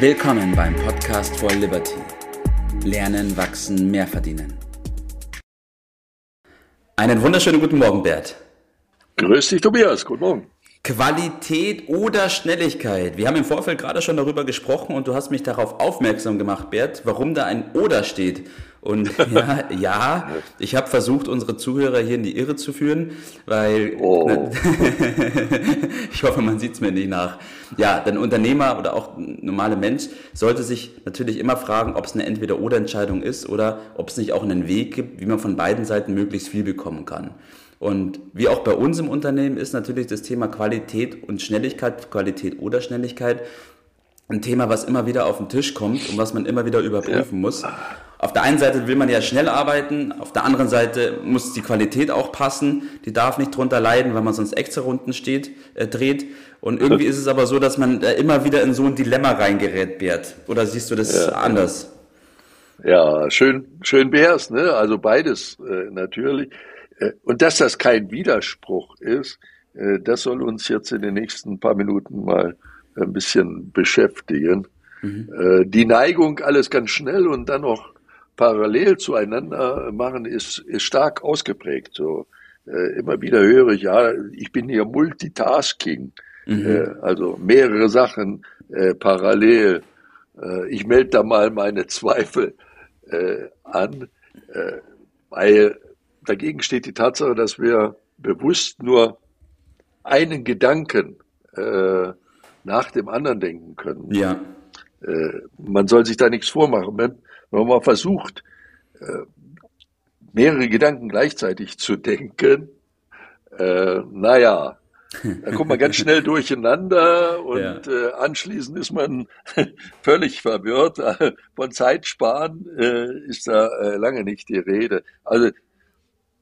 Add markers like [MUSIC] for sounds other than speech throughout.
Willkommen beim Podcast for Liberty. Lernen, wachsen, mehr verdienen. Einen wunderschönen guten Morgen, Bert. Grüß dich, Tobias. Guten Morgen. Qualität oder Schnelligkeit? Wir haben im Vorfeld gerade schon darüber gesprochen und du hast mich darauf aufmerksam gemacht, Bert, warum da ein Oder steht. Und [LAUGHS] ja, ja ich habe versucht, unsere Zuhörer hier in die Irre zu führen, weil oh. [LAUGHS] ich hoffe, man sieht es mir nicht nach. Ja, ein Unternehmer oder auch ein normaler Mensch sollte sich natürlich immer fragen, ob es eine Entweder-Oder-Entscheidung ist oder ob es nicht auch einen Weg gibt, wie man von beiden Seiten möglichst viel bekommen kann. Und wie auch bei uns im Unternehmen ist natürlich das Thema Qualität und Schnelligkeit, Qualität oder Schnelligkeit, ein Thema, was immer wieder auf den Tisch kommt und was man immer wieder überprüfen ja. muss. Auf der einen Seite will man ja schnell arbeiten, auf der anderen Seite muss die Qualität auch passen. Die darf nicht drunter leiden, weil man sonst extra Runden steht, äh, dreht. Und irgendwie ist es aber so, dass man äh, immer wieder in so ein Dilemma reingerät, Bert. Oder siehst du das ja, anders? Ja, schön, schön wär's, ne? Also beides äh, natürlich. Äh, und dass das kein Widerspruch ist, äh, das soll uns jetzt in den nächsten paar Minuten mal ein bisschen beschäftigen. Mhm. Äh, die Neigung, alles ganz schnell und dann noch parallel zueinander machen, ist, ist stark ausgeprägt. So, immer wieder höre ich, ja, ich bin hier Multitasking, mhm. also mehrere Sachen parallel. ich melde da mal meine Zweifel an, weil Dagegen steht die Tatsache, dass wir bewusst nur einen Gedanken äh, nach dem anderen denken können. Ja. Äh, man soll sich da nichts vormachen. Wenn, wenn man versucht, äh, mehrere Gedanken gleichzeitig zu denken, äh, naja, da kommt man ganz [LAUGHS] schnell durcheinander und ja. äh, anschließend ist man [LAUGHS] völlig verwirrt. [LAUGHS] Von Zeitsparen äh, ist da äh, lange nicht die Rede. Also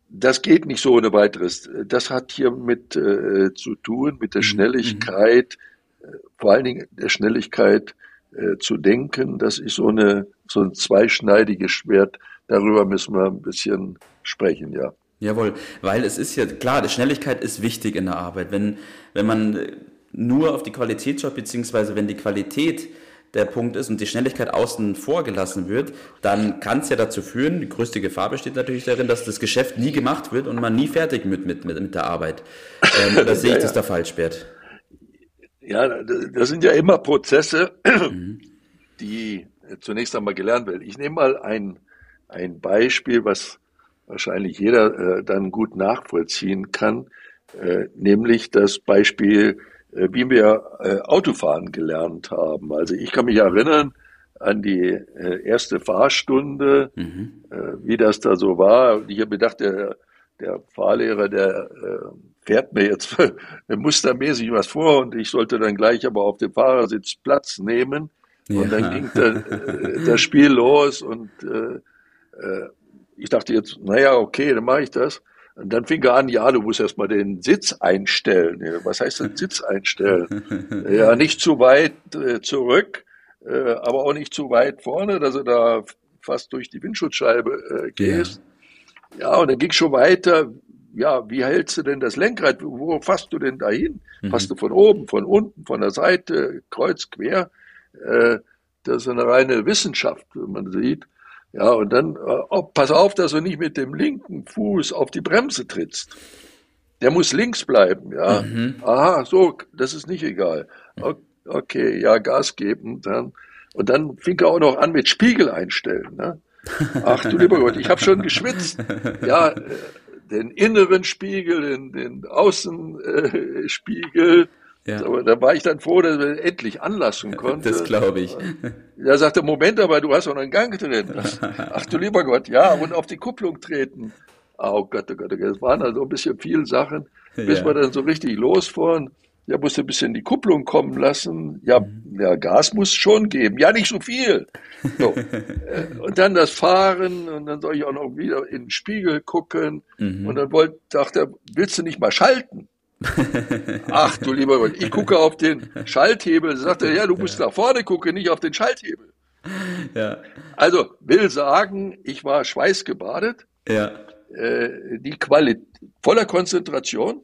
das geht nicht so ohne weiteres. Das hat hier mit äh, zu tun, mit der mhm. Schnelligkeit, äh, vor allen Dingen der Schnelligkeit äh, zu denken. Das ist so, eine, so ein zweischneidiges Schwert. Darüber müssen wir ein bisschen sprechen, ja. Jawohl, weil es ist ja klar, die Schnelligkeit ist wichtig in der Arbeit. Wenn, wenn man nur auf die Qualität schaut, beziehungsweise wenn die Qualität der Punkt ist und die Schnelligkeit außen vor gelassen wird, dann kann es ja dazu führen, die größte Gefahr besteht natürlich darin, dass das Geschäft nie gemacht wird und man nie fertig mit, mit, mit, mit der Arbeit. Ähm, oder [LAUGHS] sehe ich ja, das da falsch, Bert? Ja, das sind ja immer Prozesse, [CLEARS THROAT] mhm. die zunächst einmal gelernt werden. Ich nehme mal ein, ein Beispiel, was wahrscheinlich jeder äh, dann gut nachvollziehen kann, äh, nämlich das Beispiel wie wir äh, Autofahren gelernt haben. Also ich kann mich erinnern an die äh, erste Fahrstunde, mhm. wie das da so war. Und ich habe gedacht, der, der Fahrlehrer, der fährt mir jetzt [LAUGHS] mustermäßig was vor und ich sollte dann gleich aber auf dem Fahrersitz Platz nehmen. Ja. Und dann ging da, das Spiel los und äh, ich dachte jetzt, naja, okay, dann mache ich das. Und dann fing er an, ja, du musst erstmal den Sitz einstellen. Was heißt denn Sitz einstellen? [LAUGHS] ja, nicht zu weit äh, zurück, äh, aber auch nicht zu weit vorne, dass du da fast durch die Windschutzscheibe äh, gehst. Ja. ja, und dann ging schon weiter. Ja, wie hältst du denn das Lenkrad? Wo fasst du denn dahin? Mhm. Fasst du von oben, von unten, von der Seite, kreuz, quer? Äh, das ist eine reine Wissenschaft, wenn man sieht. Ja, und dann, oh, pass auf, dass du nicht mit dem linken Fuß auf die Bremse trittst. Der muss links bleiben, ja. Mhm. Aha, so, das ist nicht egal. Okay, ja, Gas geben, dann. Und dann fing er auch noch an mit Spiegel einstellen, ne? Ach du lieber Gott, ich habe schon geschwitzt. Ja, äh, den inneren Spiegel, den, den Außenspiegel. Ja. Aber da war ich dann froh, dass wir endlich anlassen konnten. Das glaube ich. Da sagte, Moment, aber du hast noch einen Gang drin. Ach du lieber Gott, ja, und auf die Kupplung treten. Oh Gott, oh Gott, oh Gott. Es waren also ein bisschen viele Sachen, bis ja. wir dann so richtig losfahren. Ja, musste ein bisschen die Kupplung kommen lassen. Ja, mhm. ja, Gas muss schon geben. Ja, nicht so viel. So. [LAUGHS] Und dann das Fahren und dann soll ich auch noch wieder in den Spiegel gucken. Mhm. Und dann wollte, dachte er, willst du nicht mal schalten? Ach du lieber Gott, ich gucke auf den Schalthebel. Sagt er, ja, du musst nach vorne gucken, nicht auf den Schalthebel. Ja. Also will sagen, ich war schweißgebadet. Ja. Äh, die Qualität voller Konzentration,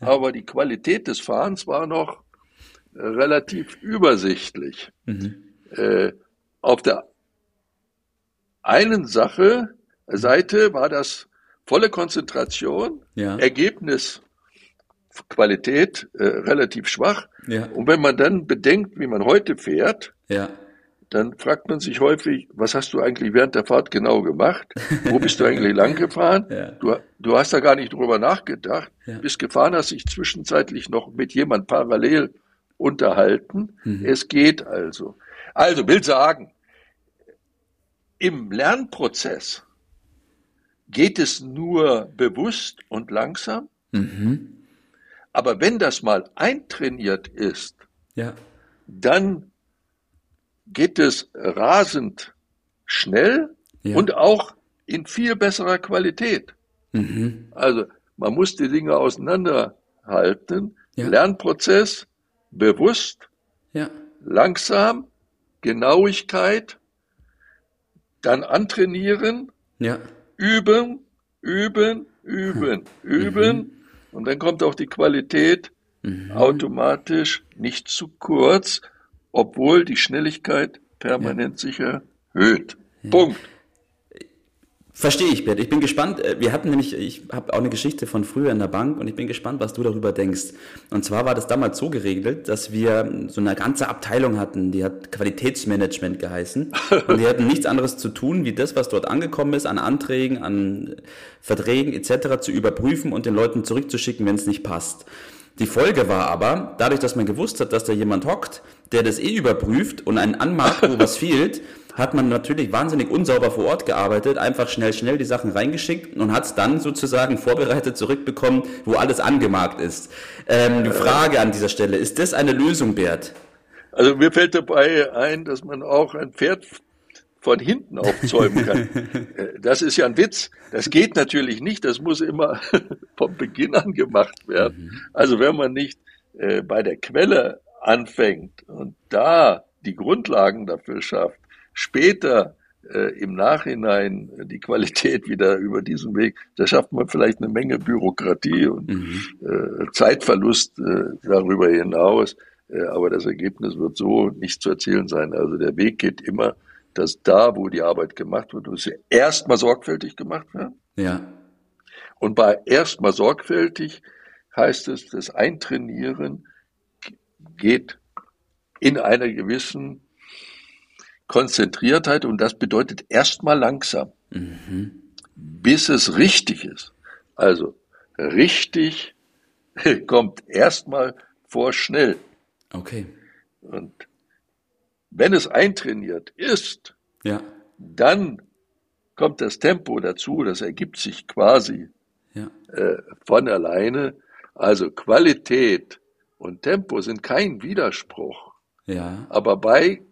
ja. aber die Qualität des Fahrens war noch relativ übersichtlich. Mhm. äh, auf der einen Sache, Seite war das volle Konzentration, ja. Ergebnis Qualität äh, relativ schwach. Ja. Und wenn man dann bedenkt, wie man heute fährt, ja. dann fragt man sich häufig, was hast du eigentlich während der Fahrt genau gemacht? Wo bist du [LAUGHS] eigentlich lang gefahren? Ja. Du, du hast da gar nicht drüber nachgedacht. Bist gefahren, hast dich zwischenzeitlich noch mit jemand parallel unterhalten. Mhm. Es geht also. Also will sagen, im Lernprozess geht es nur bewusst und langsam. Mhm. Aber wenn das mal eintrainiert ist, ja. dann geht es rasend schnell ja. und auch in viel besserer Qualität. Mhm. Also man muss die Dinge auseinanderhalten. Ja. Lernprozess bewusst, ja. langsam, Genauigkeit, dann antrainieren, üben, üben, üben, [LAUGHS] üben. Mhm. Und dann kommt auch die Qualität mhm. automatisch nicht zu kurz, obwohl die Schnelligkeit permanent ja. sich erhöht. Ja. Punkt. Verstehe ich, Bert. Ich bin gespannt. Äh, wir hatten nämlich, ich habe auch eine Geschichte von früher in der Bank und ich bin gespannt, was du darüber denkst. Und zwar war das damals so geregelt, dass wir so eine ganze Abteilung hatten, die hat Qualitätsmanagement geheißen. [LAUGHS] Und die hatten nichts anderes zu tun, wie das, was dort angekommen ist, an Anträgen, an Verträgen etc. zu überprüfen und den Leuten zurückzuschicken, wenn es nicht passt. Die Folge war aber, dadurch, dass man gewusst hat, dass da jemand hockt, der das eh überprüft und einen anmacht, wo was [LAUGHS] fehlt, hat man natürlich wahnsinnig unsauber vor Ort gearbeitet, einfach schnell, schnell die Sachen reingeschickt und hat es dann sozusagen vorbereitet zurückbekommen, wo alles angemarkt ist. Ähm, die Frage an dieser Stelle, ist das eine Lösung, Bert? Also mir fällt dabei ein, dass man auch ein Pferd von hinten aufzäumen kann. [LAUGHS] Äh, das ist ja ein Witz. Das geht natürlich nicht. Das muss immer [LAUGHS] vom Beginn an gemacht werden. Mhm. Also wenn man nicht äh, bei der Quelle anfängt und da die Grundlagen dafür schafft, später äh, im Nachhinein die Qualität wieder über diesen Weg, da schafft man vielleicht eine Menge Bürokratie und mhm. äh, Zeitverlust darüber hinaus. Aber das Ergebnis wird so nicht zu erzielen sein. Also der Weg geht immer, dass da, wo die Arbeit gemacht wird, muss sie erstmal sorgfältig gemacht werden. Ja. Und bei erstmal sorgfältig heißt es, das Eintrainieren geht in einer gewissen Konzentriertheit und das bedeutet erstmal langsam, mhm. bis es richtig ist. Also richtig [LAUGHS] kommt erstmal vor schnell. Okay. Und wenn es eintrainiert ist, ja. dann kommt das Tempo dazu, das ergibt sich quasi ja. äh, von alleine. Also Qualität und Tempo sind kein Widerspruch. Ja. Aber bei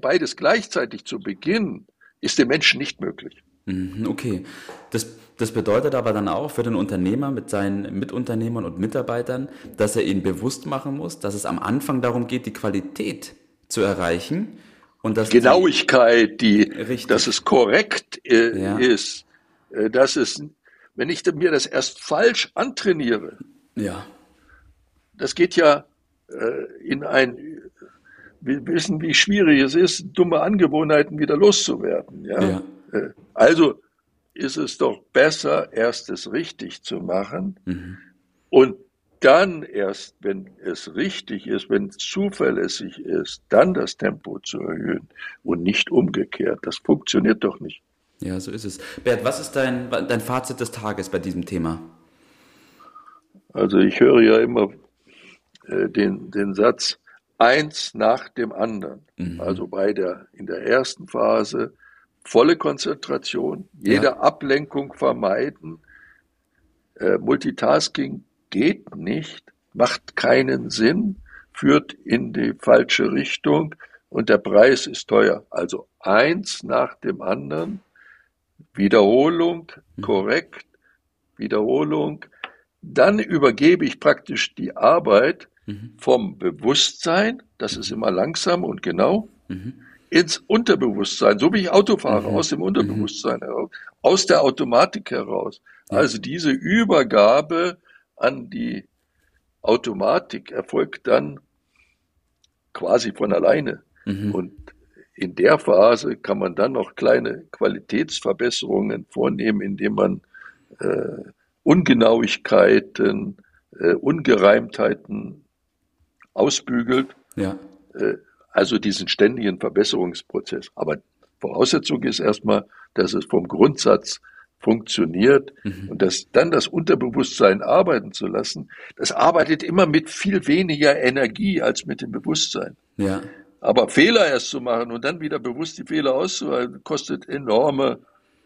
beides gleichzeitig zu beginnen, ist dem Menschen nicht möglich. Mhm, okay. Das, das bedeutet aber dann auch für den Unternehmer mit seinen Mitunternehmern und Mitarbeitern, dass er ihnen bewusst machen muss, dass es am Anfang darum geht, die Qualität zu erreichen. Und dass Genauigkeit, die, die dass es korrekt äh, ja. ist, äh, dass es, wenn ich mir das erst falsch antrainiere, ja. das geht ja äh, in ein wir wissen, wie schwierig es ist, dumme Angewohnheiten wieder loszuwerden. Ja? ja. Äh, also ist es doch besser, erst es richtig zu machen mhm. und dann erst, wenn es richtig ist, wenn es zuverlässig ist, dann das Tempo zu erhöhen und nicht umgekehrt. Das funktioniert doch nicht. Ja, so ist es. Bert, was ist dein, dein Fazit des Tages bei diesem Thema? Also ich höre ja immer äh, den, den Satz, eins nach dem anderen. Mhm. Also bei der, in der ersten Phase volle Konzentration, jede ja. Ablenkung vermeiden. Äh, Multitasking geht nicht, macht keinen Sinn, führt in die falsche Richtung und der Preis ist teuer. Also eins nach dem anderen, Wiederholung, mhm. korrekt, Wiederholung. Dann übergebe ich praktisch die Arbeit mhm. vom Bewusstsein, das ist immer langsam und genau, mhm. ins Unterbewusstsein, so wie ich Auto fahre, mhm. aus dem Unterbewusstsein heraus, aus der Automatik heraus. Also diese Übergabe an die Automatik erfolgt dann quasi von alleine. Mhm. Und in der Phase kann man dann noch kleine Qualitätsverbesserungen vornehmen, indem man äh, Ungenauigkeiten, äh, Ungereimtheiten ausbügelt. Ja. Äh, also diesen ständigen Verbesserungsprozess. Aber Voraussetzung ist erstmal, dass es vom Grundsatz funktioniert mhm. und dass dann das Unterbewusstsein arbeiten zu lassen, das arbeitet immer mit viel weniger Energie als mit dem Bewusstsein. Ja. Aber Fehler erst zu machen und dann wieder bewusst die Fehler auszuhalten, kostet enorme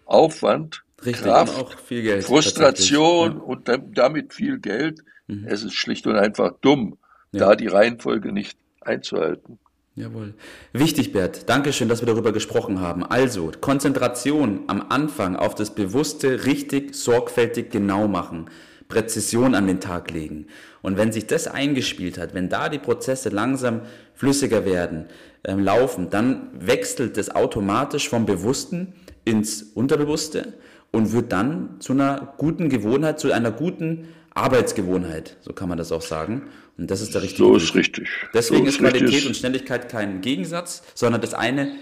Aufwand, Richtig, Kraft, auch viel Geld, Frustration ja. und damit viel Geld. Mhm. Es ist schlicht und einfach dumm, ja. da die Reihenfolge nicht einzuhalten. Jawohl. Wichtig, Bert. Dankeschön, dass wir darüber gesprochen haben. Also, Konzentration am Anfang auf das Bewusste, richtig, sorgfältig, genau machen. Präzision an den Tag legen. Und wenn sich das eingespielt hat, wenn da die Prozesse langsam flüssiger werden, äh, laufen, dann wechselt das automatisch vom Bewussten ins Unterbewusste und wird dann zu einer guten Gewohnheit, zu einer guten Arbeitsgewohnheit, so kann man das auch sagen. Und das ist der richtige So ist richtig. Deswegen so ist, ist Qualität richtig. und Schnelligkeit kein Gegensatz, sondern das eine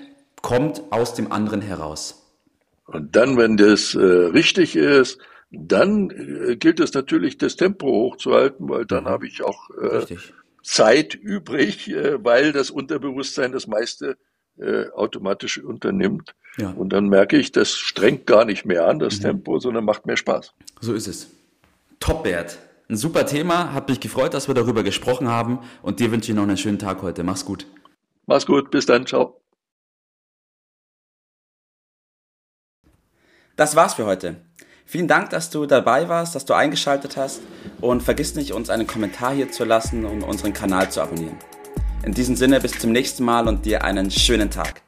kommt aus dem anderen heraus. Und dann, wenn das äh, richtig ist, dann äh, gilt es natürlich, das Tempo hochzuhalten, weil dann mhm. habe ich auch äh, Zeit übrig, äh, weil das Unterbewusstsein das meiste äh, automatisch unternimmt. Ja. Und dann merke ich, das strengt gar nicht mehr an, das mhm. Tempo, sondern macht mehr Spaß. So ist es. Top, Bert. Ein super Thema. Hat mich gefreut, dass wir darüber gesprochen haben. Und dir wünsche ich noch einen schönen Tag heute. Mach's gut. Mach's gut. Bis dann. Ciao. Das war's für heute. Vielen Dank, dass du dabei warst, dass du eingeschaltet hast und vergiss nicht, uns einen Kommentar hier zu lassen und unseren Kanal zu abonnieren. In diesem Sinne bis zum nächsten Mal und dir einen schönen Tag.